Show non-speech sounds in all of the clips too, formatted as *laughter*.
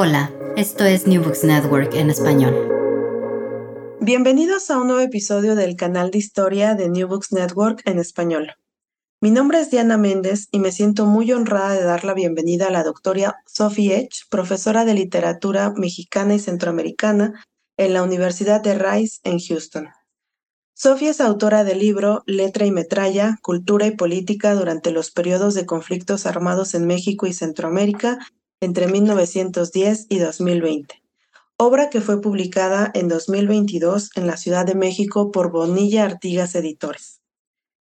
Hola, esto es New Books Network en español. Bienvenidos a un nuevo episodio del canal de historia de New Books Network en español. Mi nombre es Diana Méndez y me siento muy honrada de dar la bienvenida a la doctora Sophie Edge, profesora de literatura mexicana y centroamericana en la Universidad de Rice en Houston. Sofía es autora del libro Letra y Metralla, Cultura y Política durante los periodos de conflictos armados en México y Centroamérica entre 1910 y 2020, obra que fue publicada en 2022 en la Ciudad de México por Bonilla Artigas Editores.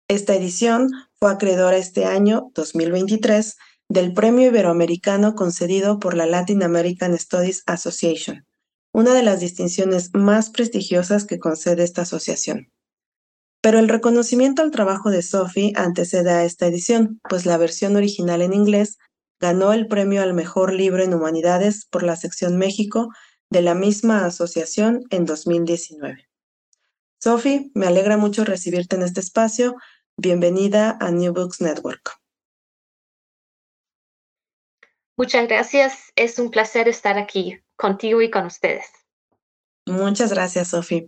Esta edición fue acreedora este año, 2023, del Premio Iberoamericano concedido por la Latin American Studies Association, una de las distinciones más prestigiosas que concede esta asociación. Pero el reconocimiento al trabajo de Sophie antecede a esta edición, pues la versión original en inglés ganó el premio al mejor libro en humanidades por la sección México de la misma asociación en 2019. Sophie, me alegra mucho recibirte en este espacio. Bienvenida a New Books Network. Muchas gracias. Es un placer estar aquí contigo y con ustedes. Muchas gracias, Sophie.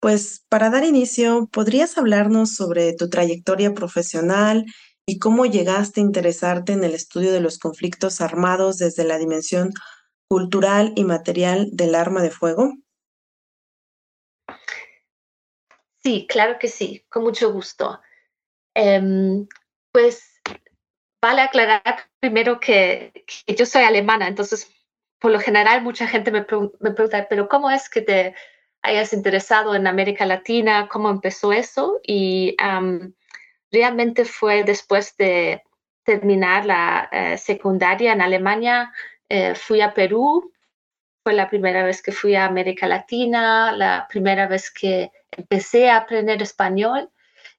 Pues para dar inicio, ¿podrías hablarnos sobre tu trayectoria profesional y cómo llegaste a interesarte en el estudio de los conflictos armados desde la dimensión cultural y material del arma de fuego? Sí, claro que sí, con mucho gusto. Em, pues vale aclarar primero que, yo soy alemana, entonces por lo general mucha gente me, pregunta, pero ¿cómo es que te hayas interesado en América Latina, cómo empezó eso y realmente fue después de terminar la eh, secundaria en Alemania, eh, fui a Perú, fue la primera vez que fui a América Latina, la primera vez que empecé a aprender español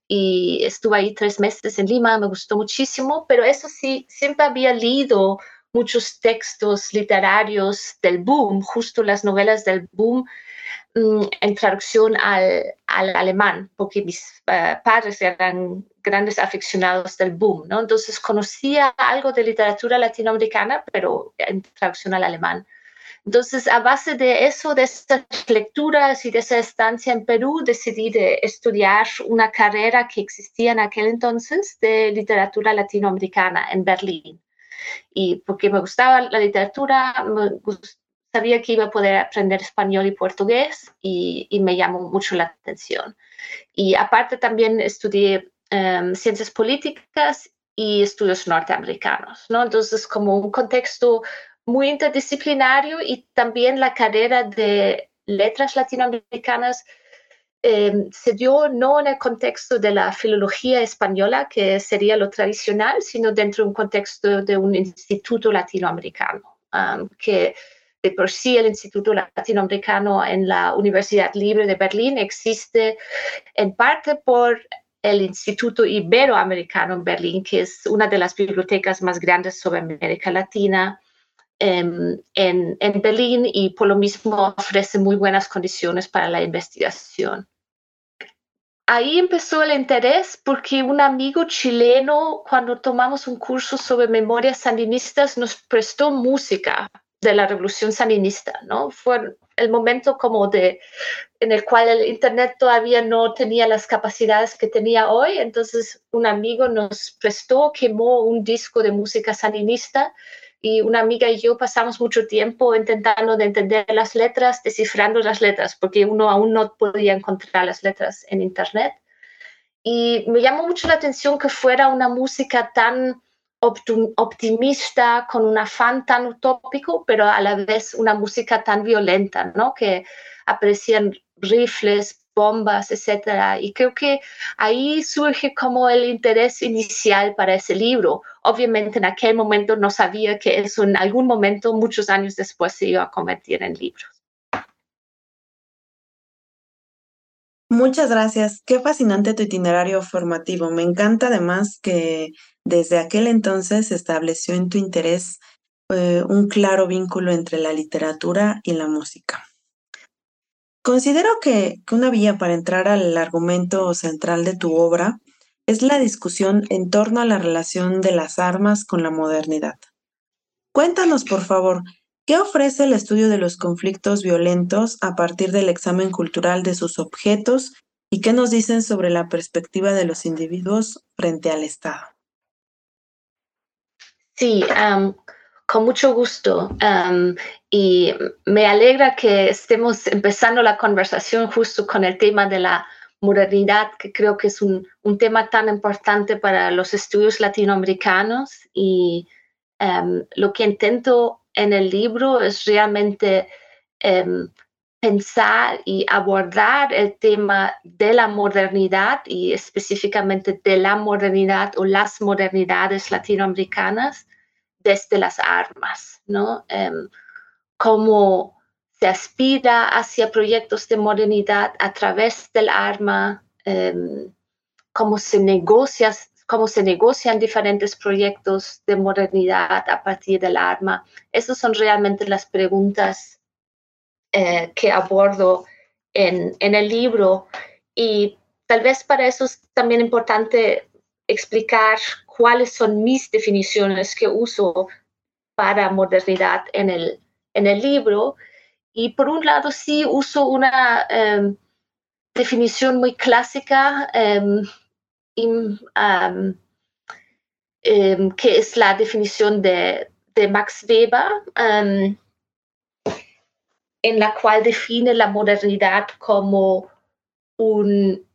y estuve ahí tres meses en Lima, me gustó muchísimo, pero eso sí, siempre había leído muchos textos literarios del boom, justo las novelas del boom en traducción al, alemán, porque mis eh, padres eran grandes aficionados del boom, ¿no? Entonces conocía algo de literatura latinoamericana, pero en traducción al alemán. Entonces, a base de eso, de estas lecturas y de esa estancia en Perú, decidí de estudiar una carrera que existía en aquel entonces de literatura latinoamericana en Berlín. Y porque me gustaba la literatura, me gustaba sabía que iba a poder aprender español y portugués y, me llamó mucho la atención. Y aparte también estudié em, ciencias políticas y estudios norteamericanos, ¿no? Entonces, como un contexto muy interdisciplinario y también la carrera de letras latinoamericanas em, se dio no en el contexto de la filología española, que sería lo tradicional, sino dentro de un contexto de un instituto latinoamericano, que por sí el Instituto Latinoamericano en la Universidad Libre de Berlín existe en parte por el Instituto Iberoamericano en Berlín, que es una de las bibliotecas más grandes sobre América Latina em, en, en, Berlín y por lo mismo ofrece muy buenas condiciones para la investigación. Ahí empezó el interés porque un amigo chileno, cuando tomamos un curso sobre memorias sandinistas, nos prestó música de la revolución sandinista, ¿no? Fue el momento como de en el cual el internet todavía no tenía las capacidades que tenía hoy, entonces un amigo nos prestó, quemó un disco de música sandinista y una amiga y yo pasamos mucho tiempo intentando de entender las letras, descifrando las letras, porque uno aún no podía encontrar las letras en internet. Y me llamó mucho la atención que fuera una música tan optimista, con un afán tan utópico, pero a la vez una música tan violenta, ¿no? Que aprecian rifles, bombas, etcétera. Y creo que ahí surge como el interés inicial para ese libro. Obviamente en aquel momento no sabía que eso en algún momento, muchos años después, se iba a convertir en libros. Muchas gracias. Qué fascinante tu itinerario formativo. Me encanta además que desde aquel entonces se estableció en tu interés eh, un claro vínculo entre la literatura y la música. Considero que, que una vía para entrar al argumento central de tu obra es la discusión en torno a la relación de las armas con la modernidad. Cuéntanos, por favor, ¿Qué ofrece el estudio de los conflictos violentos a partir del examen cultural de sus objetos y qué nos dicen sobre la perspectiva de los individuos frente al Estado? Sí, con mucho gusto. y me alegra que estemos empezando la conversación justo con el tema de la modernidad, que creo que es un, tema tan importante para los estudios latinoamericanos. Y lo que intento en el libro es realmente em, pensar y abordar el tema de la modernidad y específicamente de la modernidad o las modernidades latinoamericanas desde las armas, ¿no? Em, cómo se aspira hacia proyectos de modernidad a través del arma, em, cómo se negocia cómo se negocian diferentes proyectos de modernidad a partir del arma. Esas son realmente las preguntas eh, que abordo en, en, el libro y tal vez para eso es también importante explicar cuáles son mis definiciones que uso para modernidad en el, en el libro. Y por un lado sí uso una em, definición muy clásica em, Em, que es la definición de, Max Weber, em, en la cual define la modernidad como un,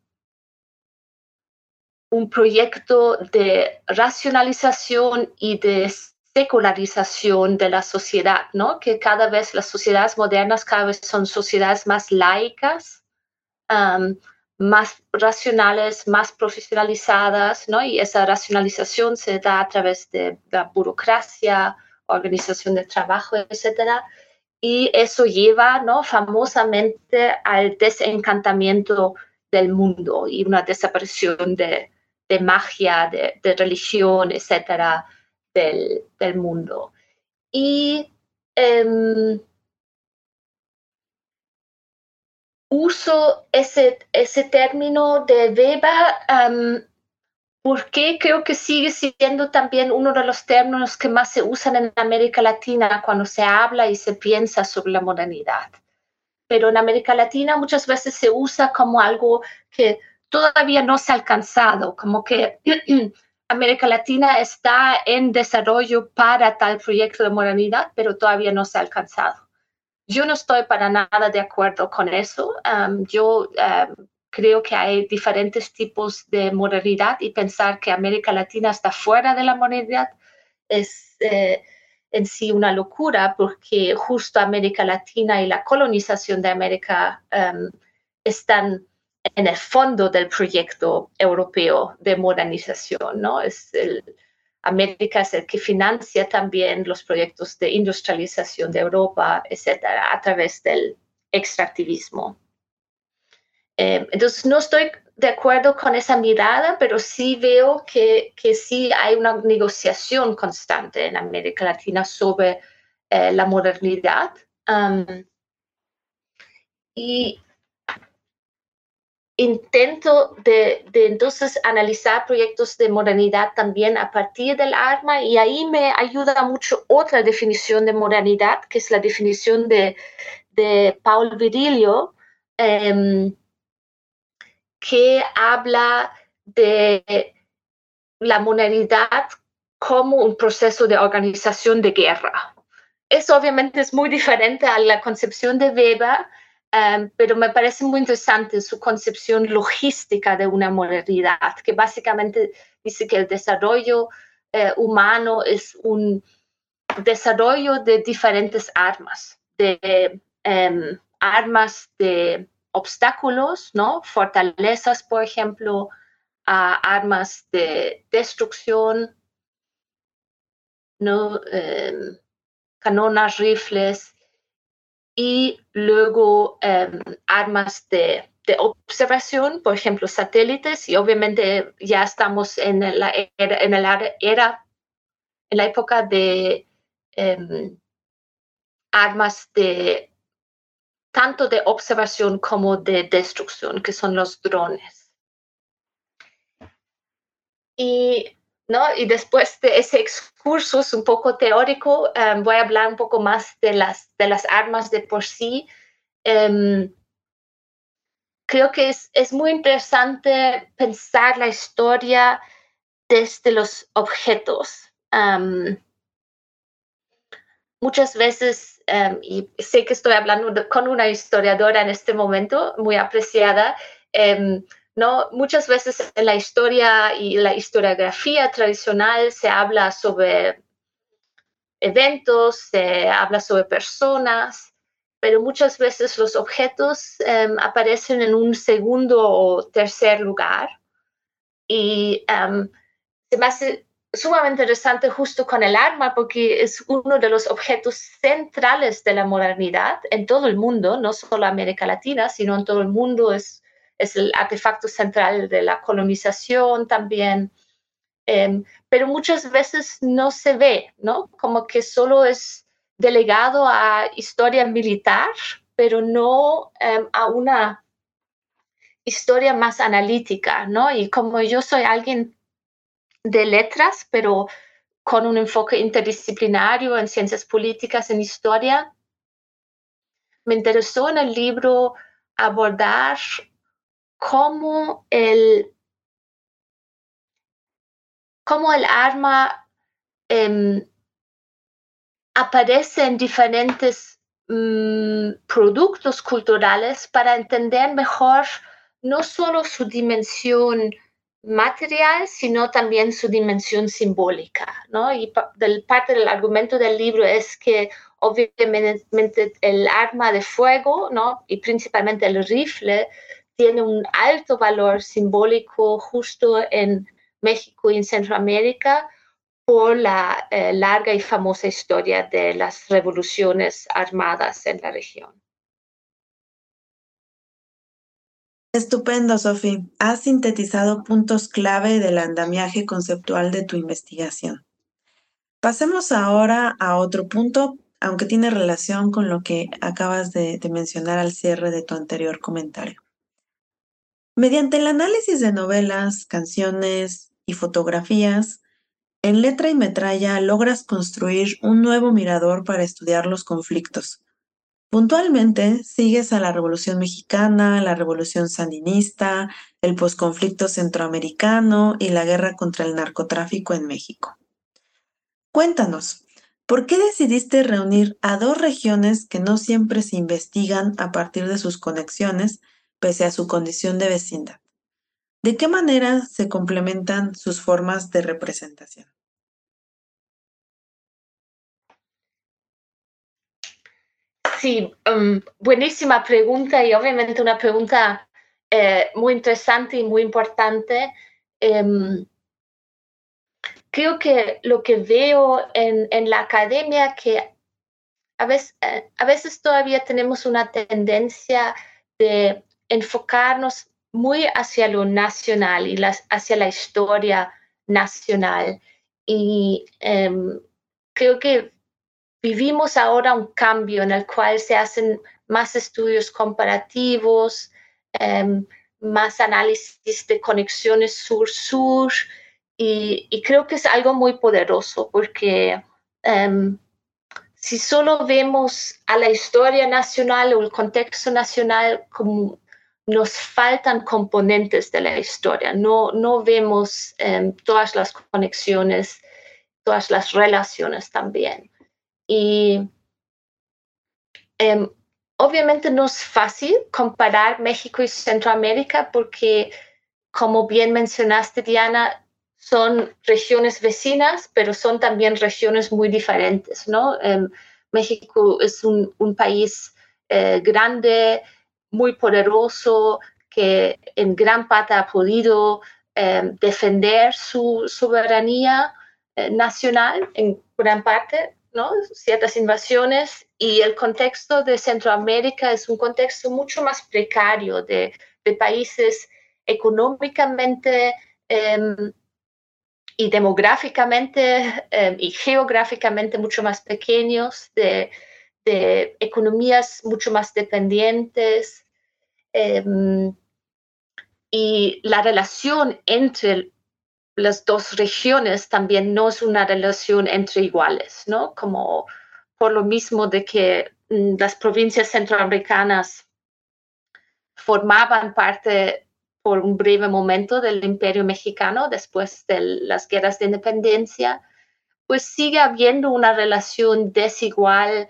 un proyecto de racionalización y de secularización de la sociedad, ¿no? Que cada vez las sociedades modernas cada vez son sociedades más laicas, em, más racionales, más profesionalizadas, ¿no? Y esa racionalización se da a través de la burocracia, organización de trabajo, etcétera. Y eso lleva, ¿no? Famosamente al desencantamiento del mundo y una desaparición de, magia, de, religión, etcétera, del, mundo. Y em, uso ese, ese término de Weber porque creo que sigue siendo también uno de los términos que más se usan en América Latina cuando se habla y se piensa sobre la modernidad. Pero en América Latina muchas veces se usa como algo que todavía no se ha alcanzado, como que *clears throat* América Latina está en desarrollo para tal proyecto de modernidad, pero todavía no se ha alcanzado. Yo no estoy para nada de acuerdo con eso. yo creo que hay diferentes tipos de modernidad y pensar que América Latina está fuera de la modernidad es eh, en sí una locura porque justo América Latina y la colonización de América están en el fondo del proyecto europeo de modernización, ¿no? América es el que financia también los proyectos de industrialización de Europa, etcétera, a través del extractivismo. Eh, entonces, no estoy de acuerdo con esa mirada, pero sí veo que, que sí hay una negociación constante en América Latina sobre eh, la modernidad. Um, y intento de, entonces analizar proyectos de modernidad también a partir del arma y ahí me ayuda mucho otra definición de modernidad, que es la definición de, Paul Virilio, em, que habla de la modernidad como un proceso de organización de guerra. Eso obviamente es muy diferente a la concepción de Weber, Em, pero me parece muy interesante su concepción logística de una modernidad, que básicamente dice que el desarrollo eh, humano es un desarrollo de diferentes armas, de em, armas de obstáculos, ¿no? Fortalezas, por ejemplo, a armas de destrucción, ¿no? Em, canonas, rifles, y luego em, armas de, observación, por ejemplo, satélites, y obviamente ya estamos en la era, en, era, en la época de em, armas de tanto de observación como de destrucción, que son los drones. Y ¿no? Y después de ese excurso un poco teórico, em, voy a hablar un poco más de las, de las armas de por sí. Em, creo que es, es, muy interesante pensar la historia desde los objetos. muchas veces, y sé que estoy hablando con una historiadora en este momento, muy apreciada, ¿no? Muchas veces en la historia y la historiografía tradicional se habla sobre eventos, se habla sobre personas, pero muchas veces los objetos em, aparecen en un segundo o tercer lugar. Y em, se me hace sumamente interesante justo con el arma porque es uno de los objetos centrales de la modernidad en todo el mundo, no solo América Latina, sino en todo el mundo. Es es el artefacto central de la colonización también, em, pero muchas veces no se ve, ¿no? Como que solo es delegado a historia militar, pero no em, a una historia más analítica, ¿no? Y como yo soy alguien de letras, pero con un enfoque interdisciplinario en ciencias políticas, en historia, me interesó en el libro abordar cómo el, cómo el arma em, aparece en diferentes mm, productos culturales para entender mejor no solo su dimensión material, sino también su dimensión simbólica. ¿no? Y del, parte del argumento del libro es que obviamente el arma de fuego ¿no? y principalmente el rifle tiene un alto valor simbólico justo en México y en Centroamérica por la eh, larga y famosa historia de las revoluciones armadas en la región. Estupendo, Sofi. Has sintetizado puntos clave del andamiaje conceptual de tu investigación. Pasemos ahora a otro punto, aunque tiene relación con lo que acabas de mencionar al cierre de tu anterior comentario. Mediante el análisis de novelas, canciones y fotografías, en letra y metralla logras construir un nuevo mirador para estudiar los conflictos. Puntualmente sigues a la Revolución Mexicana, la Revolución Sandinista, el posconflicto centroamericano y la guerra contra el narcotráfico en México. Cuéntanos, ¿por qué decidiste reunir a dos regiones que no siempre se investigan a partir de sus conexiones pese a su condición de vecindad. ¿De qué manera se complementan sus formas de representación? Sí, um, buenísima pregunta y obviamente una pregunta eh, muy interesante y muy importante. Em, creo que lo que veo en, la academia que eh, a veces todavía tenemos una tendencia de enfocarnos muy hacia lo nacional y hacia la historia nacional. Y em, creo que vivimos ahora un cambio en el cual se hacen más estudios comparativos, em, más análisis de conexiones sur-sur, y, creo que es algo muy poderoso porque em, si solo vemos a la historia nacional o el contexto nacional como nos faltan componentes de la historia, no, no vemos em, todas las conexiones, todas las relaciones también. Y em, obviamente no es fácil comparar México y Centroamérica porque, como bien mencionaste, Diana, son regiones vecinas, pero son también regiones muy diferentes, ¿no? Em, México es un, país eh, grande, muy poderoso que en gran parte ha podido eh, defender su soberanía eh, nacional en gran parte, ¿no? ciertas invasiones y el contexto de Centroamérica es un contexto mucho más precario de, países económicamente em, y demográficamente em, y geográficamente mucho más pequeños, de de economías mucho más dependientes em, y la relación entre las dos regiones también no es una relación entre iguales, ¿no? Como por lo mismo de que mm, las provincias centroamericanas formaban parte por un breve momento del imperio mexicano después de las guerras de independencia, pues sigue habiendo una relación desigual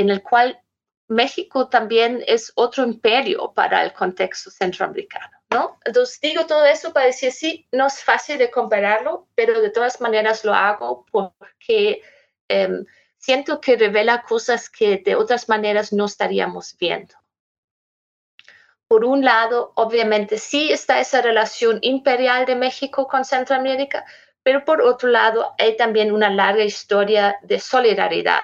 en el cual México también es otro imperio para el contexto centroamericano, ¿no? Entonces digo todo eso para decir, sí, no es fácil de compararlo, pero de todas maneras lo hago porque em, siento que revela cosas que de otras maneras no estaríamos viendo. Por un lado, obviamente sí está esa relación imperial de México con Centroamérica, pero por otro lado hay también una larga historia de solidaridad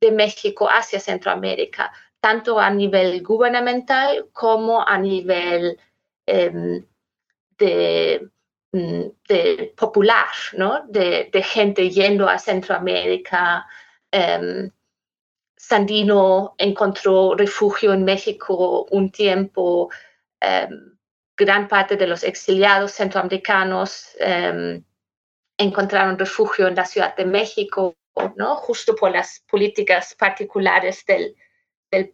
de México hacia Centroamérica, tanto a nivel gubernamental como a nivel em, mm, de, popular, ¿no? de, gente yendo a Centroamérica. Em, Sandino encontró refugio en México un tiempo. Em, gran parte de los exiliados centroamericanos encontraron refugio en la Ciudad de México ¿no? Justo por las políticas particulares del,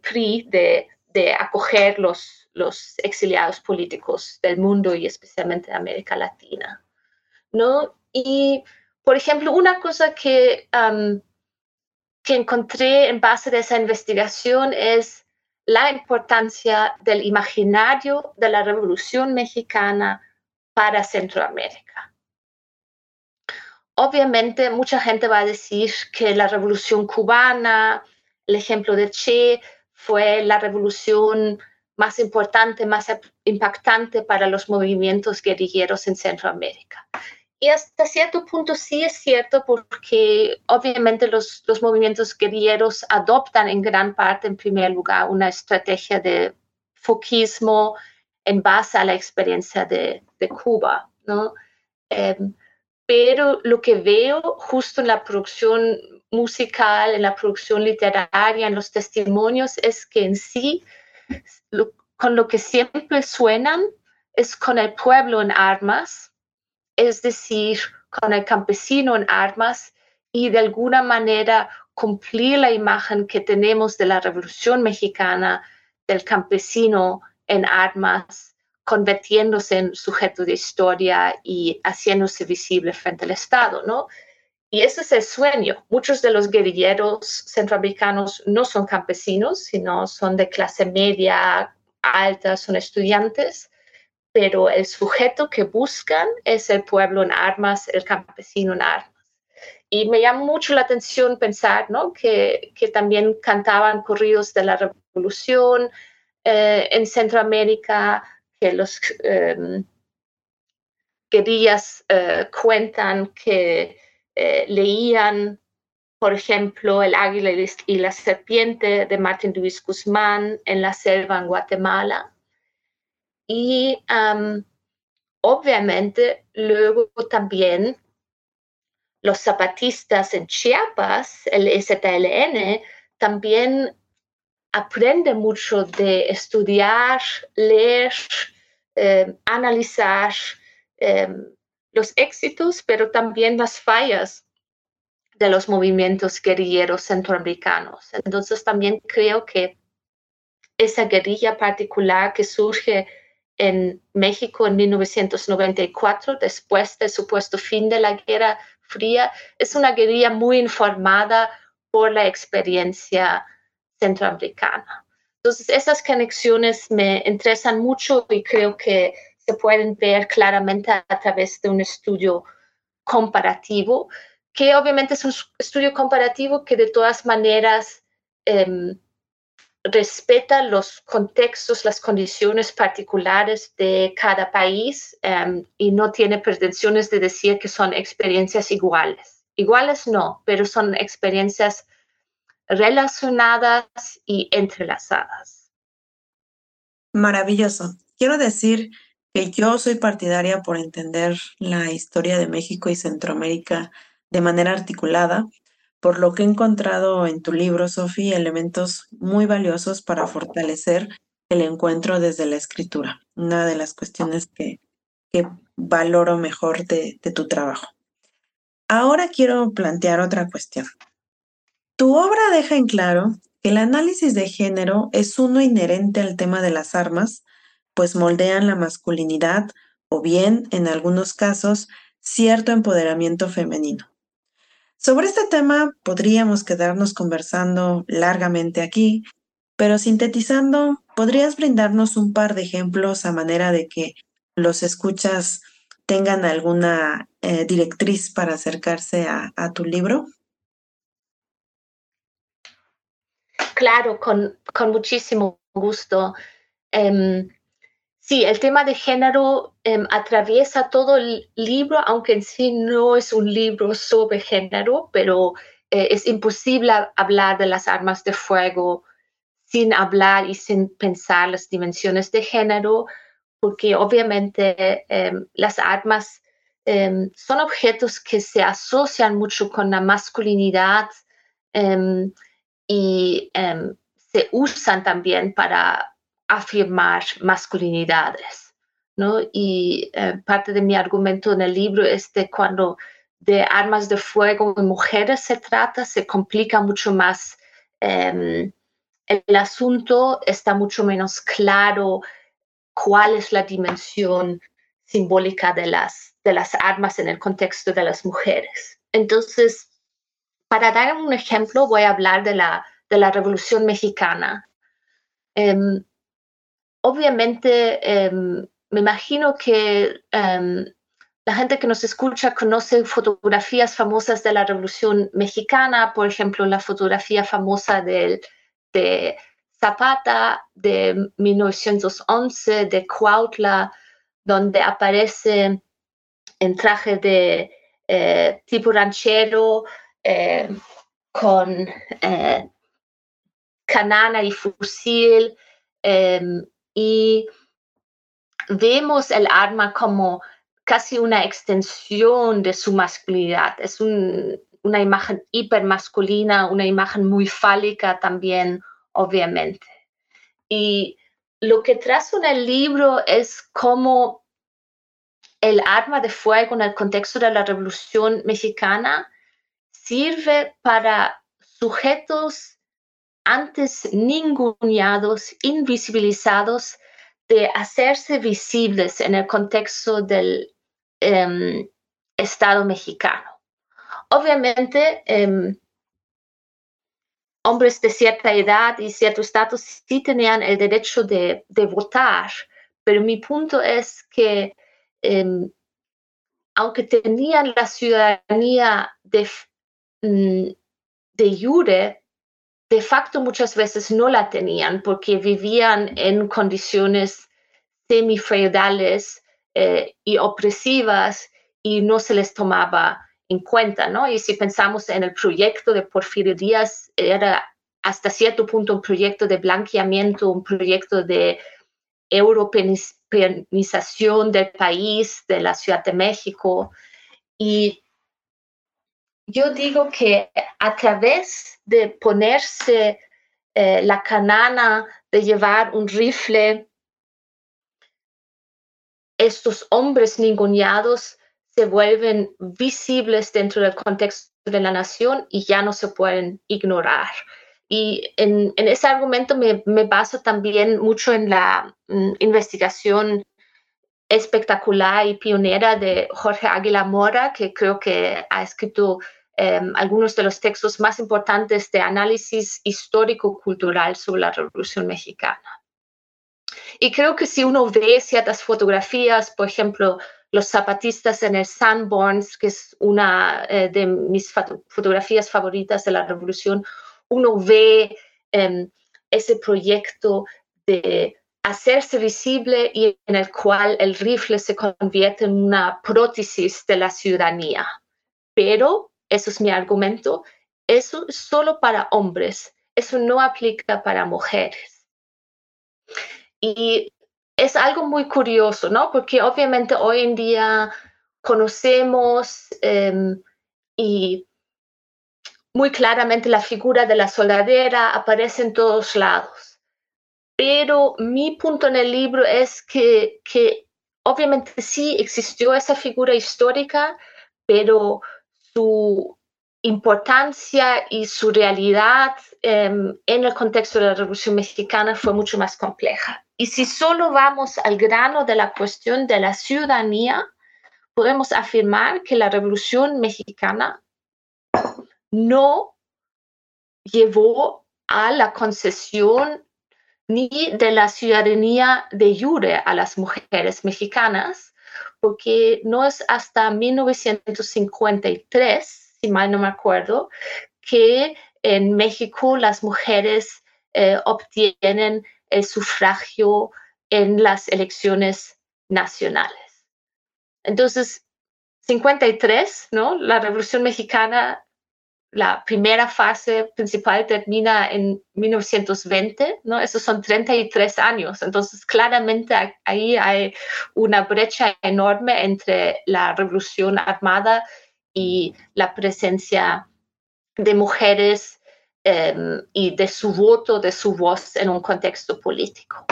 PRI de, acoger los, los exiliados políticos del mundo y especialmente de América Latina, ¿no? Y, por ejemplo, una cosa que, que encontré en base de esa investigación es la importancia del imaginario de la Revolución Mexicana para Centroamérica. Obviamente mucha gente va a decir que la revolución cubana, el ejemplo de Che, fue la revolución más importante, más impactante para los movimientos guerrilleros en Centroamérica. Y hasta cierto punto sí es cierto porque obviamente los, movimientos guerrilleros adoptan en gran parte, en primer lugar, una estrategia de foquismo en base a la experiencia de, de Cuba, ¿no? Em, pero lo que veo justo en la producción musical, en la producción literaria, en los testimonios, es que en sí, con lo que siempre suenan es con el pueblo en armas, es decir, con el campesino en armas y de alguna manera cumplir la imagen que tenemos de la Revolución Mexicana, del campesino en armas convirtiéndose en sujeto de historia y haciéndose visible frente al Estado, ¿no? Y ese es el sueño. Muchos de los guerrilleros centroamericanos no son campesinos, sino son de clase media, alta, son estudiantes, pero el sujeto que buscan es el pueblo en armas, el campesino en armas. Y me llama mucho la atención pensar ¿no? que, que también cantaban corridos de la revolución eh, en Centroamérica, que los em, guerrillas eh, cuentan que eh, leían, por ejemplo, El águila y la serpiente de Martín Luis Guzmán en la selva en Guatemala. Y obviamente luego también los zapatistas en Chiapas, el STLN, también aprende mucho de estudiar, leer, eh, analizar eh, los éxitos, pero también las fallas de los movimientos guerrilleros centroamericanos. Entonces también creo que esa guerrilla particular que surge en México en 1994, después del supuesto fin de la Guerra Fría, es una guerrilla muy informada por la experiencia centroamericana. Entonces, esas conexiones me interesan mucho y creo que se pueden ver claramente a, través de un estudio comparativo, que obviamente es un estudio comparativo que de todas maneras em, respeta los contextos, las condiciones particulares de cada país em, y no tiene pretensiones de decir que son experiencias iguales. Iguales no, pero son experiencias relacionadas y entrelazadas. Maravilloso. Quiero decir que yo soy partidaria por entender la historia de México y Centroamérica de manera articulada, por lo que he encontrado en tu libro, Sofía, elementos muy valiosos para fortalecer el encuentro desde la escritura. Una de las cuestiones que, valoro mejor de, de tu trabajo. Ahora quiero plantear otra cuestión. Tu obra deja en claro que el análisis de género es uno inherente al tema de las armas, pues moldean la masculinidad o bien, en algunos casos, cierto empoderamiento femenino. Sobre este tema podríamos quedarnos conversando largamente aquí, pero sintetizando, ¿podrías brindarnos un par de ejemplos a manera de que los escuchas tengan alguna eh, directriz para acercarse a, tu libro? Claro, con, muchísimo gusto. Em, sí, el tema de género em, atraviesa todo el libro, aunque en sí no es un libro sobre género, pero eh, es imposible hablar de las armas de fuego sin hablar y sin pensar las dimensiones de género, porque obviamente em, las armas son objetos que se asocian mucho con la masculinidad em, y se usan también para afirmar masculinidades. ¿no? Y eh, parte de mi argumento en el libro es de cuando de armas de fuego en mujeres se trata, se complica mucho más el asunto está mucho menos claro cuál es la dimensión simbólica de las, de las armas en el contexto de las mujeres. Entonces, para dar un ejemplo, voy a hablar de la, de la Revolución Mexicana. Em, obviamente, em, me imagino que em, la gente que nos escucha conoce fotografías famosas de la Revolución Mexicana, por ejemplo, la fotografía famosa del de Zapata de 1911, de Cuautla, donde aparece en traje de eh, tipo ranchero eh, con eh, canana y fusil em, y vemos el arma como casi una extensión de su masculinidad. Es un, una imagen hipermasculina, una imagen muy fálica también, obviamente. Y lo que trazo en el libro es cómo el arma de fuego en el contexto de la Revolución Mexicana sirve para sujetos antes ninguneados, invisibilizados, de hacerse visibles en el contexto del em, Estado mexicano. Obviamente, em, hombres de cierta edad y cierto estatus sí tenían el derecho de, votar, pero mi punto es que em, aunque tenían la ciudadanía de, de jure, de facto muchas veces no la tenían porque vivían en condiciones semifeudales eh, y opresivas y no se les tomaba en cuenta, ¿no? Y si pensamos en el proyecto de Porfirio Díaz, era hasta cierto punto un proyecto de blanqueamiento, un proyecto de europeización del país, de la Ciudad de México. Y yo digo que a través de ponerse eh, la canana, de llevar un rifle, estos hombres ninguneados se vuelven visibles dentro del contexto de la nación y ya no se pueden ignorar. Y en, ese argumento me, baso también mucho en la mm, investigación espectacular y pionera de Jorge Águila Mora, que creo que ha escrito em, algunos de los textos más importantes de análisis histórico-cultural sobre la Revolución Mexicana. Y creo que si uno ve ciertas fotografías, por ejemplo, los zapatistas en el Sanborns, que es una eh, de mis fotografías favoritas de la revolución, uno ve em, ese proyecto de hacerse visible y en el cual el rifle se convierte en una prótesis de la ciudadanía. Pero, eso es mi argumento, eso es solo para hombres, eso no aplica para mujeres. Y es algo muy curioso, ¿no? Porque obviamente hoy en día conocemos em, y muy claramente la figura de la soldadera aparece en todos lados. Pero mi punto en el libro es que, que obviamente sí existió esa figura histórica, pero su importancia y su realidad em, en el contexto de la Revolución Mexicana fue mucho más compleja. Y si solo vamos al grano de la cuestión de la ciudadanía, podemos afirmar que la Revolución Mexicana no llevó a la concesión ni de la ciudadanía de jure a las mujeres mexicanas, porque no es hasta 1953, si mal no me acuerdo, que en México las mujeres eh, obtienen el sufragio en las elecciones nacionales. Entonces, 53, ¿no? La Revolución Mexicana la primera fase principal termina en 1920, ¿no? Esos son 33 años. Entonces, claramente ahí hay una brecha enorme entre la revolución armada y la presencia de mujeres em, y de su voto, de su voz en un contexto político.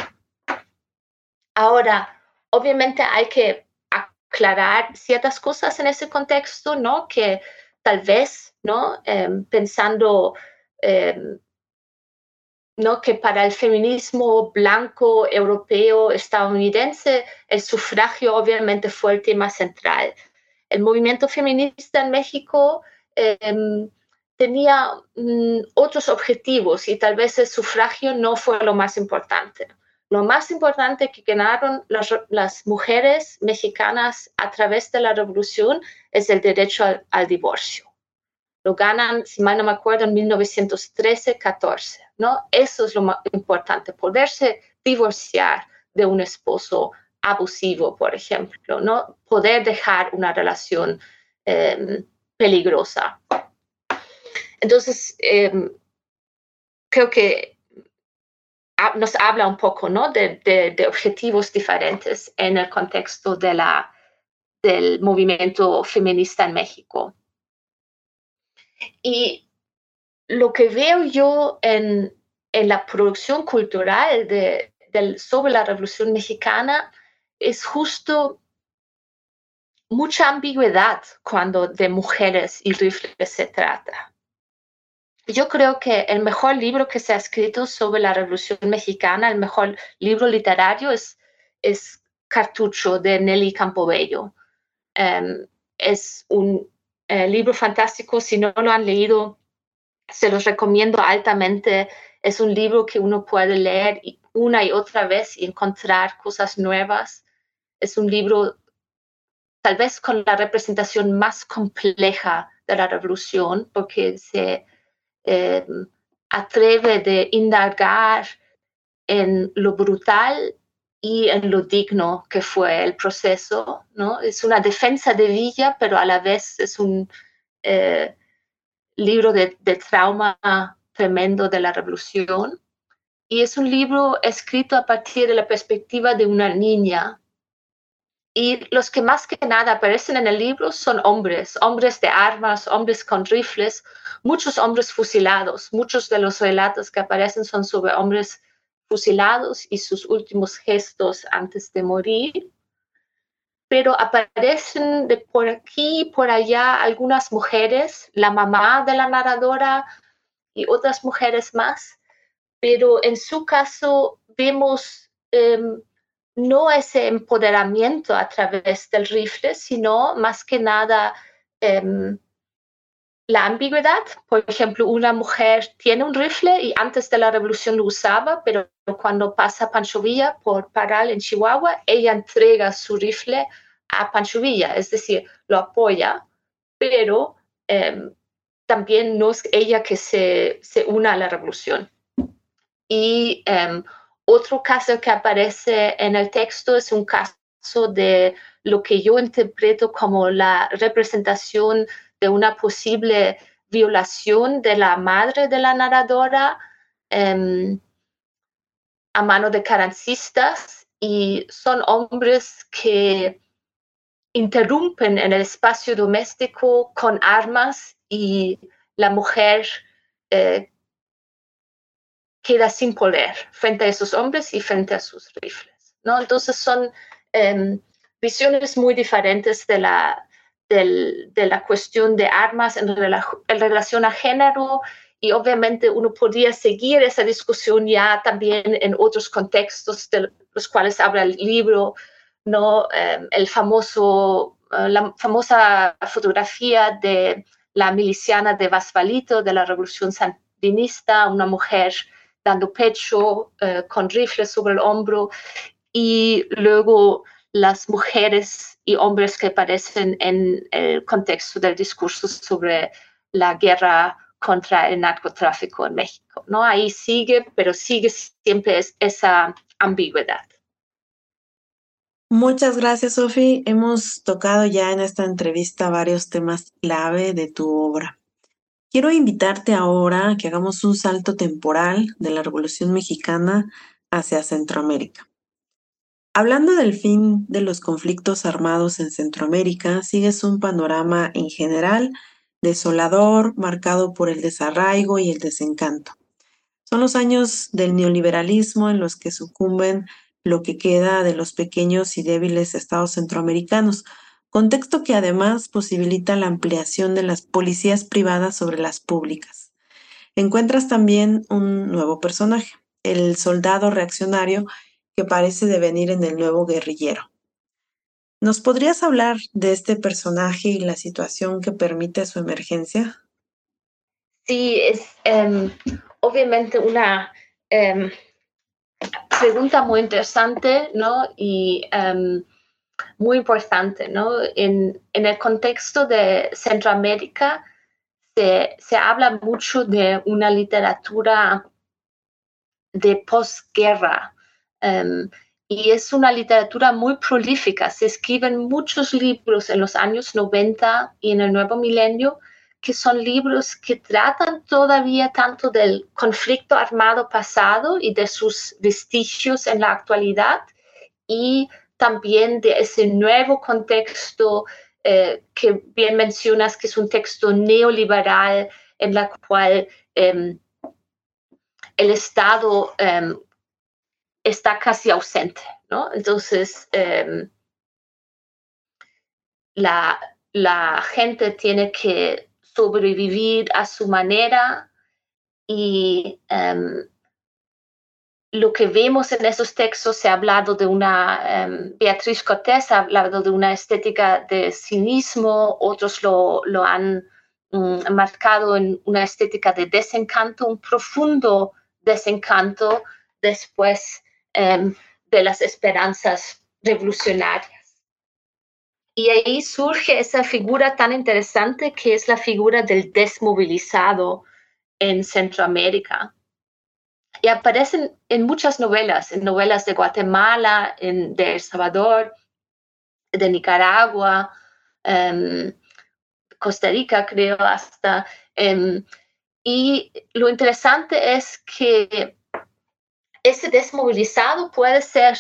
Ahora, obviamente hay que aclarar ciertas cosas en ese contexto, ¿no? Que tal vez ¿no? Em, pensando em, ¿no? que para el feminismo blanco, europeo, estadounidense, el sufragio obviamente fue el tema central. El movimiento feminista en México em, tenía mm, otros objetivos y tal vez el sufragio no fue lo más importante. Lo más importante que ganaron las, mujeres mexicanas a través de la revolución es el derecho al divorcio lo ganan, si mal no me acuerdo, en 1913-14, ¿no? Eso es lo más importante, poderse divorciar de un esposo abusivo, por ejemplo, ¿no? Poder dejar una relación em, peligrosa. Entonces, em, creo que nos habla un poco, ¿no? De, de, objetivos diferentes en el contexto de la, del movimiento feminista en México. Y lo que veo yo en, la producción cultural de, sobre la Revolución Mexicana es justo mucha ambigüedad cuando de mujeres y rifles se trata. Yo creo que el mejor libro que se ha escrito sobre la Revolución Mexicana, el mejor libro literario es, es Cartucho de Nelly Campobello. Em, es un eh, libro fantástico, si no lo han leído, se los recomiendo altamente. Es un libro que uno puede leer una y otra vez y encontrar cosas nuevas. Es un libro tal vez con la representación más compleja de la revolución, porque se eh, atreve de indagar en lo brutal y en lo digno que fue el proceso, ¿no? Es una defensa de Villa, pero a la vez es un eh, libro de, trauma tremendo de la revolución. Y es un libro escrito a partir de la perspectiva de una niña. Y los que más que nada aparecen en el libro son hombres, hombres de armas, hombres con rifles, muchos hombres fusilados. Muchos de los relatos que aparecen son sobre hombres fusilados y sus últimos gestos antes de morir. Pero aparecen de por aquí y por allá algunas mujeres, la mamá de la narradora y otras mujeres más. Pero en su caso vemos em, no ese empoderamiento a través del rifle, sino más que nada em, la ambigüedad. Por ejemplo, una mujer tiene un rifle y antes de la revolución lo usaba, pero cuando pasa Pancho Villa por Paral en Chihuahua, ella entrega su rifle a Pancho Villa, es decir, lo apoya, pero em, también no es ella que se, se una a la revolución. Y em, otro caso que aparece en el texto es un caso de lo que yo interpreto como la representación de una posible violación de la madre de la narradora em, a mano de carancistas y son hombres que interrumpen en el espacio doméstico con armas y la mujer eh, queda sin poder frente a esos hombres y frente a sus rifles. ¿no? Entonces son em, visiones muy diferentes de la, de la cuestión de armas en, en, relación a género y obviamente uno podría seguir esa discusión ya también en otros contextos de los cuales habla el libro, ¿no? Em, el famoso, eh, la famosa fotografía de la miliciana de Basvalito de la Revolución Sandinista, una mujer dando pecho eh, con rifle sobre el hombro y luego las mujeres y hombres que aparecen en el contexto del discurso sobre la guerra contra el narcotráfico en México. ¿no? Ahí sigue, pero sigue siempre esa ambigüedad. Muchas gracias, Sofi. Hemos tocado ya en esta entrevista varios temas clave de tu obra. Quiero invitarte ahora a que hagamos un salto temporal de la Revolución Mexicana hacia Centroamérica. Hablando del fin de los conflictos armados en Centroamérica, sigues un panorama en general desolador, marcado por el desarraigo y el desencanto. Son los años del neoliberalismo en los que sucumben lo que queda de los pequeños y débiles estados centroamericanos, contexto que además posibilita la ampliación de las policías privadas sobre las públicas. Encuentras también un nuevo personaje, el soldado reaccionario que parece devenir en el nuevo guerrillero. ¿Nos podrías hablar de este personaje y la situación que permite su emergencia? Sí, es em, obviamente una em, pregunta muy interesante, ¿no? Y um, muy importante, ¿no? En, en, el contexto de Centroamérica se, se habla mucho de una literatura de posguerra. Um, y es una literatura muy prolífica. Se escriben muchos libros en los años 90 y en el nuevo milenio que son libros que tratan todavía tanto del conflicto armado pasado y de sus vestigios en la actualidad y también de ese nuevo contexto eh, que bien mencionas, que es un texto neoliberal en la cual em, el Estado em, está casi ausente, ¿no? Entonces, em, la, la gente tiene que sobrevivir a su manera y lo que vemos en esos textos se ha hablado de una, em, Beatriz Cortés ha hablado de una estética de cinismo, otros lo, lo han mm, marcado en una estética de desencanto, un profundo desencanto después em, de las esperanzas revolucionarias. Y ahí surge esa figura tan interesante que es la figura del desmovilizado en Centroamérica. Y aparecen en muchas novelas, en novelas de Guatemala, en, de El Salvador, de Nicaragua, em, Costa Rica, creo, hasta. Em, y lo interesante es que ese desmovilizado puede ser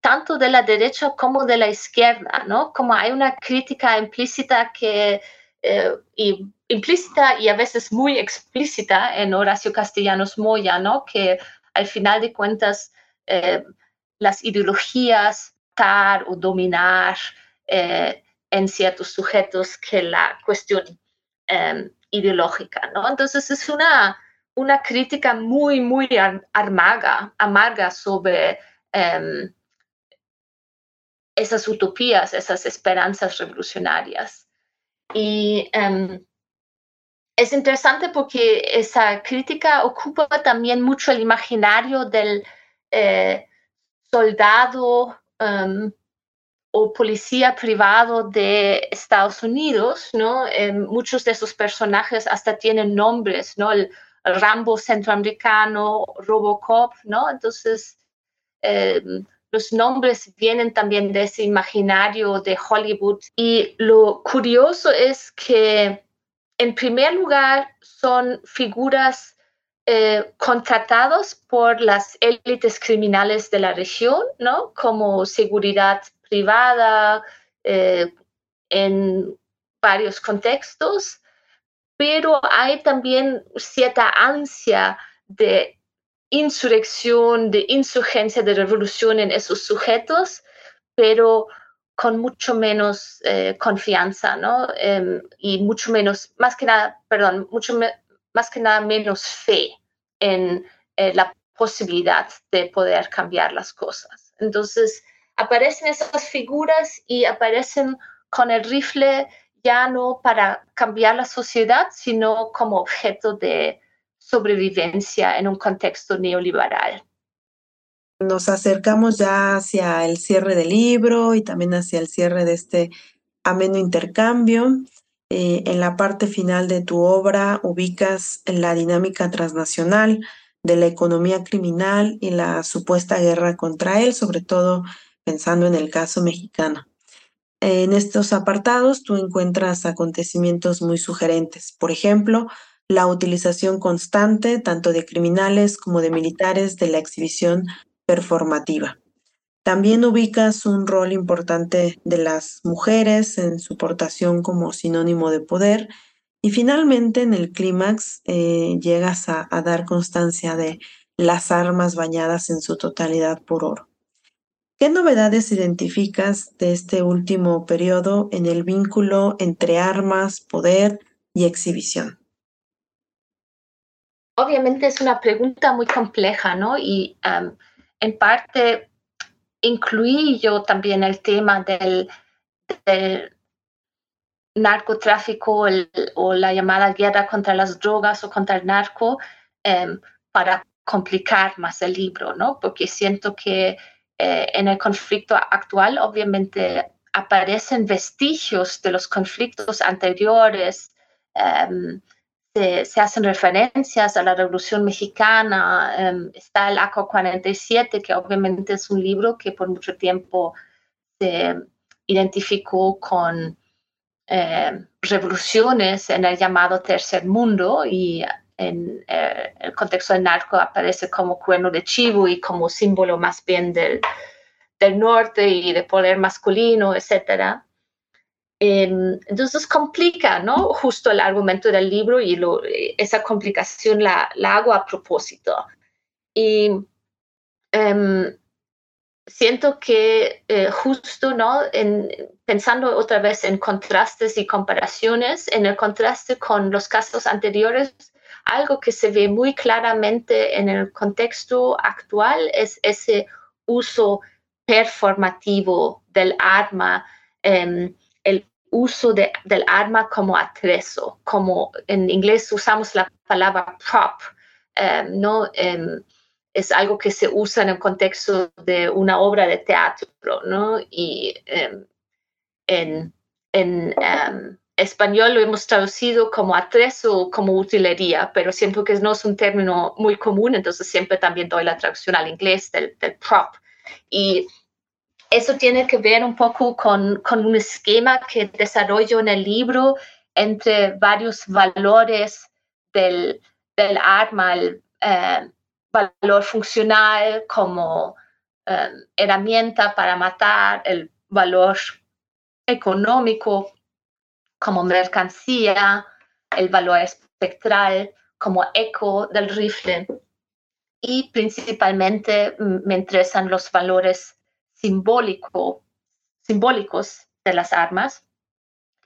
tanto de la derecha como de la izquierda, ¿no? Como hay una crítica implícita que, eh, y, implícita y a veces muy explícita en Horacio Castellanos Moya, ¿no? Que al final de cuentas eh, las ideologías dar o dominar eh, en ciertos sujetos que la cuestión em, ideológica, ¿no? Entonces es una, una crítica muy, muy amarga, amarga sobre em, esas utopías, esas esperanzas revolucionarias. Y em, es interesante porque esa crítica ocupa también mucho el imaginario del eh, soldado em, o policía privado de Estados Unidos, ¿no? Em, muchos de esos personajes hasta tienen nombres, ¿no? El, el Rambo centroamericano, Robocop, ¿no? Entonces, los nombres vienen también de ese imaginario de Hollywood. Y lo curioso es que, en primer lugar, son figuras eh, por las élites criminales de la región, ¿no? Como seguridad privada eh, en varios contextos, pero hay también cierta ansia de insurrección, de insurgencia, de revolución en esos sujetos, pero con mucho menos eh, confianza, ¿no? Em, y mucho menos, más que nada, perdón, mucho más que nada menos fe en eh, la posibilidad de poder cambiar las cosas. Entonces, aparecen esas figuras y aparecen con el rifle ya no para cambiar la sociedad, sino como objeto de sobrevivencia en un contexto neoliberal. Nos acercamos ya hacia el cierre del libro y también hacia el cierre de este ameno intercambio. Eh, en la parte final de tu obra ubicas la dinámica transnacional de la economía criminal y la supuesta guerra contra él, sobre todo pensando en el caso mexicano. En estos apartados tú encuentras acontecimientos muy sugerentes. Por ejemplo, la utilización constante tanto de criminales como de militares de la exhibición performativa. También ubicas un rol importante de las mujeres en su portación como sinónimo de poder y finalmente en el clímax eh, llegas a dar constancia de las armas bañadas en su totalidad por oro. ¿Qué novedades identificas de este último periodo en el vínculo entre armas, poder y exhibición? Obviamente es una pregunta muy compleja, ¿no? Y en parte incluí yo también el tema del, narcotráfico o la llamada guerra contra las drogas o contra el narco em, para complicar más el libro, ¿no? Porque siento que eh, en el conflicto actual, obviamente aparecen vestigios de los conflictos anteriores, em, se, hacen referencias a la Revolución Mexicana, em, está el ACO 47, que obviamente es un libro que por mucho tiempo se identificó con em, revoluciones en el llamado Tercer Mundo y en eh, el contexto del narco aparece como cuerno de chivo y como símbolo más bien del, del norte y de poder masculino, etc. Entonces complica, ¿no? Justo el argumento del libro y esa complicación la, la, hago a propósito. Y em, siento que eh, justo, ¿no? En, pensando otra vez en contrastes y comparaciones, en el contraste con los casos anteriores, algo que se ve muy claramente en el contexto actual es ese uso performativo del arma, em, uso del arma como atrezo, como en inglés usamos la palabra prop, em, ¿no? Em, es algo que se usa en el contexto de una obra de teatro, ¿no? Y en, en español lo hemos traducido como atrezo o como utilería, pero siento que no es un término muy común, entonces siempre también doy la traducción al inglés del, prop. Y eso tiene que ver un poco con, con, un esquema que desarrollo en el libro entre varios valores del, del arma, el eh, valor funcional como eh, herramienta para matar, el valor económico como mercancía, el valor espectral como eco del rifle. Y principalmente me interesan los valores simbólico, simbólicos de las armas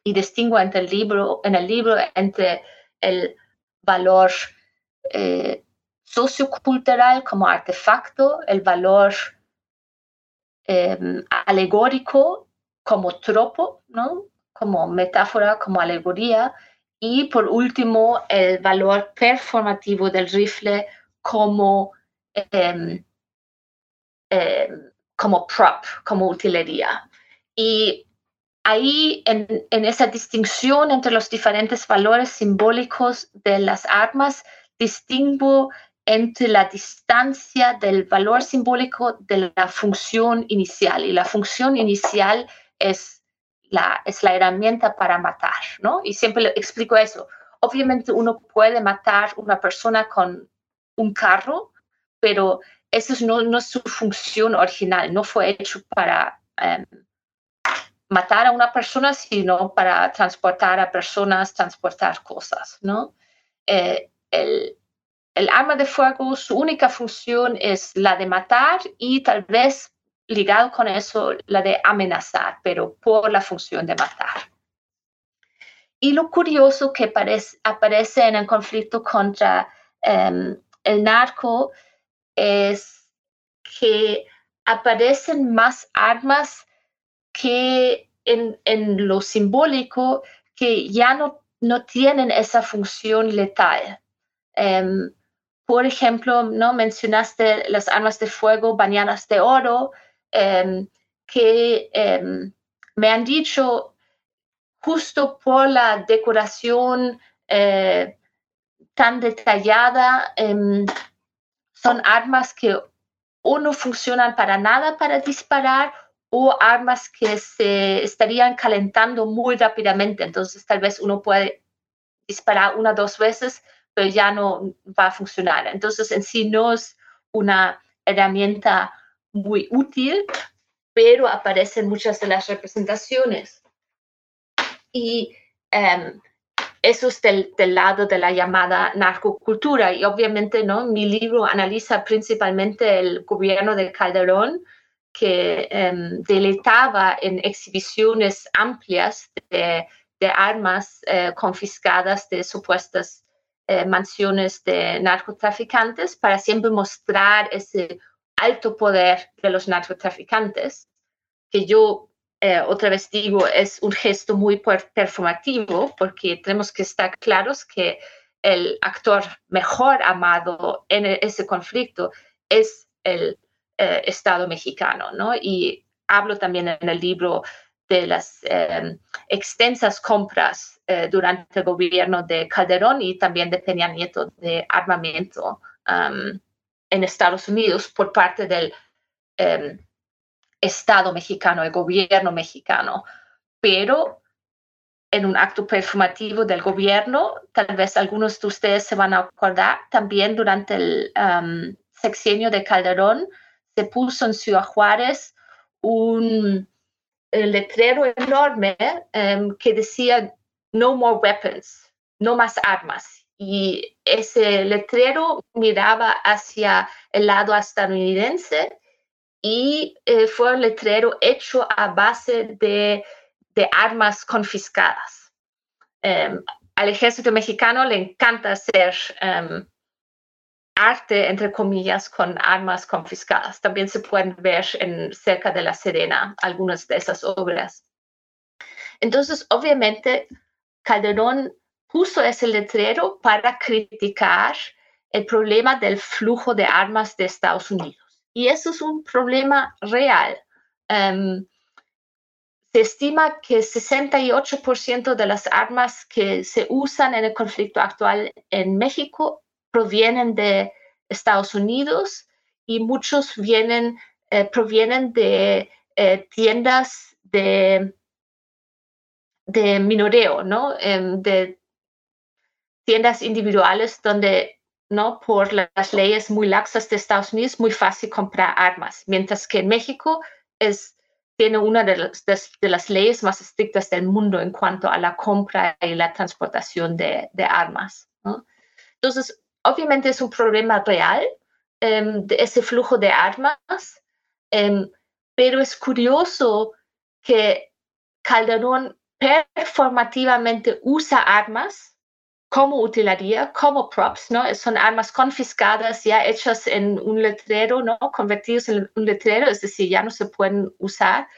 y distingo entre el libro, en el libro entre el valor eh, sociocultural como artefacto, el valor em, alegórico como tropo, ¿no? como metáfora, como alegoría, y por último el valor performativo del rifle como, em, em, como prop, como utilería. Y ahí en, esa distinción entre los diferentes valores simbólicos de las armas, distingo entre la distancia del valor simbólico de la función inicial. Y la función inicial es la, es herramienta para matar, ¿no? Y siempre explico eso. Obviamente uno puede matar una persona con un carro, pero eso no, es su función original, no fue hecho para em, matar a una persona, sino para transportar a personas, transportar cosas, ¿no? Eh, el, el arma de fuego, su única función es la de matar y tal vez ligado con eso la de amenazar, pero por la función de matar. Y lo curioso que aparece, en el conflicto contra em, el narco es que aparecen más armas que en, lo simbólico que ya no, no tienen esa función letal. Em, por ejemplo, ¿no? mencionaste las armas de fuego bañadas de oro, em, que me han dicho justo por la decoración eh, tan detallada, em, son armas que o no funcionan para nada para disparar o armas que se estarían calentando muy rápidamente. Entonces tal vez uno puede disparar una o dos veces, pero ya no va a funcionar. Entonces en sí no es una herramienta muy útil, pero aparecen muchas de las representaciones y em, eso es del, lado de la llamada narcocultura. Y obviamente, ¿no? Mi libro analiza principalmente el gobierno de Calderón, que um, deleitaba en exhibiciones amplias de, armas eh, confiscadas de supuestas eh, mansiones de narcotraficantes para siempre mostrar ese alto poder de los narcotraficantes, que yo eh, otra vez digo, es un gesto muy performativo porque tenemos que estar claros que el actor mejor amado en e-, ese conflicto es el eh, Estado mexicano, ¿no? Y hablo también en el libro de las em, extensas compras eh, durante el gobierno de Calderón y también de Peña Nieto de armamento en Estados Unidos por parte del em, Estado mexicano, el gobierno mexicano, pero en un acto performativo del gobierno, tal vez algunos de ustedes se van a acordar, también durante el um, sexenio de Calderón se puso en Ciudad Juárez un letrero enorme um, que decía no more weapons, no más armas. Y ese letrero miraba hacia el lado estadounidense y eh, fue un letrero hecho a base de, armas confiscadas. Em, al ejército mexicano le encanta hacer em, arte, entre comillas, con armas confiscadas. También se pueden ver en, cerca de la Serena algunas de esas obras. Entonces, obviamente, Calderón puso ese letrero para criticar el problema del flujo de armas de Estados Unidos. Y eso es un problema real. Em, se estima que 68% de las armas que se usan en el conflicto actual en México provienen de Estados Unidos y muchos vienen, eh, provienen de eh, tiendas de, de minoreo, ¿no? Em, de tiendas individuales donde ¿no? Por las leyes muy laxas de Estados Unidos, es muy fácil comprar armas, mientras que en México es, tiene una de las, leyes más estrictas del mundo en cuanto a la compra y la transportación de, armas. Entonces, obviamente es un problema real em, de ese flujo de armas, em, pero es curioso que Calderón performativamente usa armas como utilería, como props, ¿no? Son armas confiscadas ya hechas en un letrero, ¿no? Convertidos en un letrero, es decir, ya no se pueden usar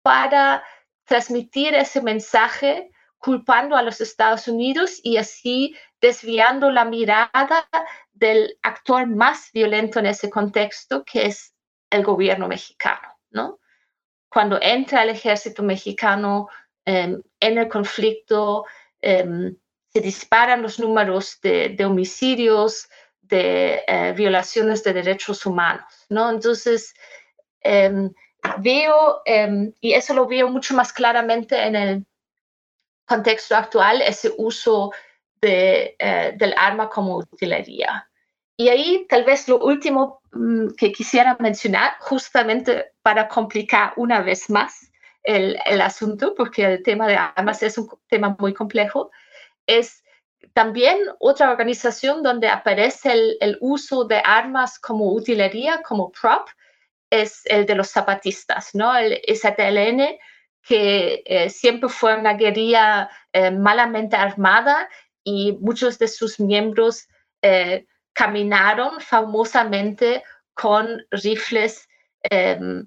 para transmitir ese mensaje culpando a los Estados Unidos y así desviando la mirada del actor más violento en ese contexto, que es el gobierno mexicano, ¿no? Cuando entra el ejército mexicano em, en el conflicto, em, se disparan los números de, homicidios, de eh, violaciones de derechos humanos, ¿no? Entonces, em, veo, em, y eso lo veo mucho más claramente en el contexto actual, ese uso eh, del arma como utilería. Y ahí tal vez lo último mm, que quisiera mencionar, justamente para complicar una vez más el asunto, porque el tema de armas es un tema muy complejo, es también otra organización donde aparece el, uso de armas como utilería, como prop, es el de los zapatistas, ¿no? El ZLN, que eh, siempre fue una guerrilla eh, malamente armada y muchos de sus miembros eh, caminaron famosamente con rifles em,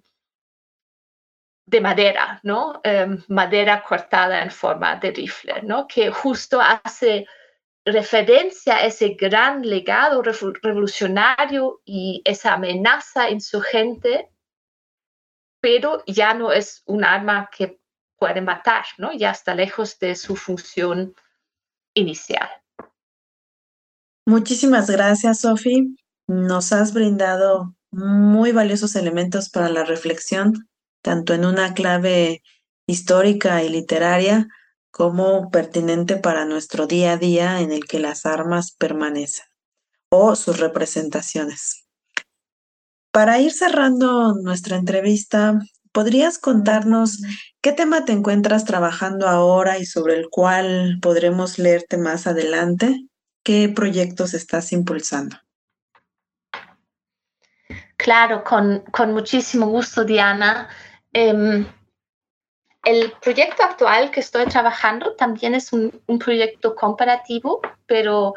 de madera, ¿no? Em, madera cortada en forma de rifle, ¿no? Que justo hace referencia a ese gran legado revolucionario y esa amenaza insurgente, pero ya no es un arma que puede matar, ¿no? Ya está lejos de su función inicial. Muchísimas gracias, Sofi. Nos has brindado muy valiosos elementos para la reflexión, tanto en una clave histórica y literaria, como pertinente para nuestro día a día en el que las armas permanecen o sus representaciones. Para ir cerrando nuestra entrevista, ¿podrías contarnos qué tema te encuentras trabajando ahora y sobre el cual podremos leerte más adelante? ¿Qué proyectos estás impulsando? Claro, con, con muchísimo gusto, Diana. Em, el proyecto actual que estoy trabajando también es un, proyecto comparativo, pero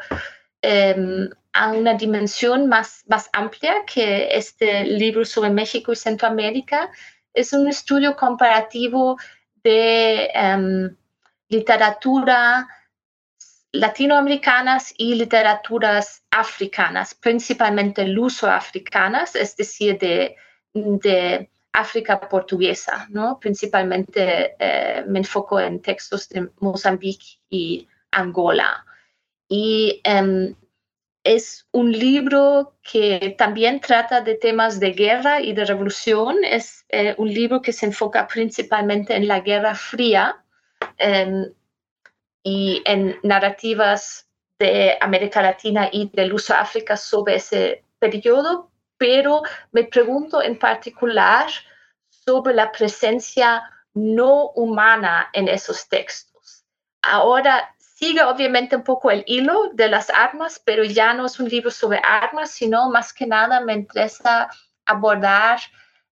em, a una dimensión más, más amplia que este libro sobre México y Centroamérica. Es un estudio comparativo de em, literatura latinoamericanas y literaturas africanas, principalmente luso-africanas, es decir, de, de África portuguesa, ¿no? Principalmente eh, me enfoco en textos de Mozambique y Angola. Y em, es un libro que también trata de temas de guerra y de revolución. Es eh, un libro que se enfoca principalmente en la Guerra Fría em, y en narrativas de América Latina y del uso África sobre ese periodo, pero me pregunto en particular sobre la presencia no humana en esos textos. Ahora sigue obviamente un poco el hilo de las armas, pero ya no es un libro sobre armas, sino más que nada me interesa abordar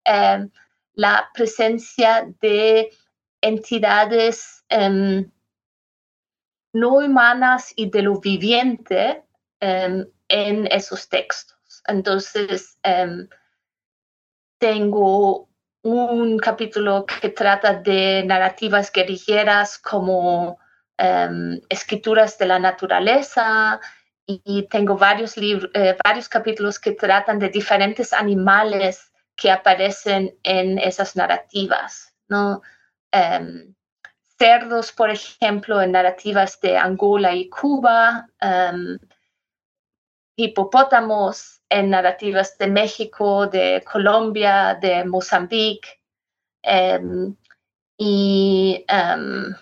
em, la presencia de entidades em, no humanas y de lo viviente em, en esos textos. Entonces, em, tengo un capítulo que trata de narrativas guerrilleras como em, escrituras de la naturaleza y, tengo varios, eh, varios capítulos que tratan de diferentes animales que aparecen en esas narrativas, ¿no? Em, cerdos, por ejemplo, en narrativas de Angola y Cuba, hipopótamos en narrativas de México, de Colombia, de Mozambique. Em, y em,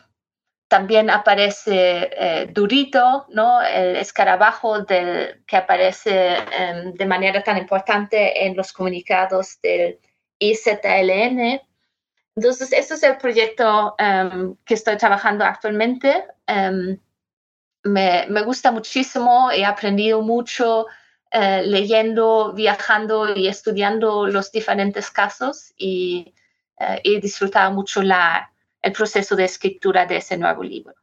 también aparece eh, Durito, ¿no? el escarabajo del, que aparece em, de manera tan importante en los comunicados del IZLN. Entonces, este es el proyecto que estoy trabajando actualmente me, me, gusta muchísimo, he aprendido mucho eh, leyendo, viajando y estudiando los diferentes casos y eh, mucho la, el proceso de escritura de ese nuevo libro.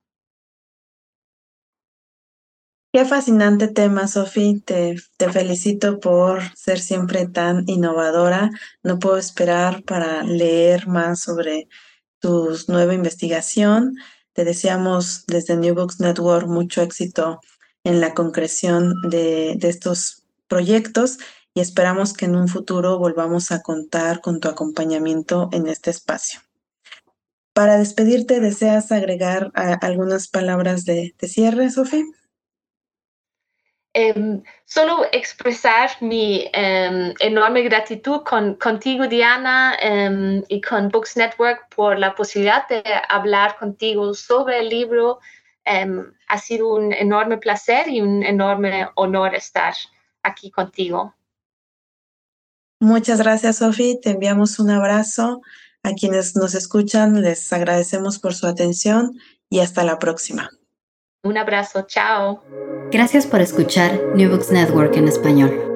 Qué fascinante tema, Sofi. Te, te, felicito por ser siempre tan innovadora. No puedo esperar para leer más sobre tu nueva investigación. Te deseamos desde New Books Network mucho éxito en la concreción de, estos proyectos y esperamos que en un futuro volvamos a contar con tu acompañamiento en este espacio. Para despedirte, ¿deseas agregar algunas palabras de, de cierre, Sofía? Em, solo expresar mi em, enorme gratitud con, contigo, Diana, em, y con Books Network por la posibilidad de hablar contigo sobre el libro. ha sido un enorme placer y un enorme honor estar aquí contigo. Muchas gracias, Sofi. Te enviamos un abrazo. A quienes nos escuchan, les agradecemos por su atención y hasta la próxima. Un abrazo, chao. Gracias por escuchar New Books Network en español.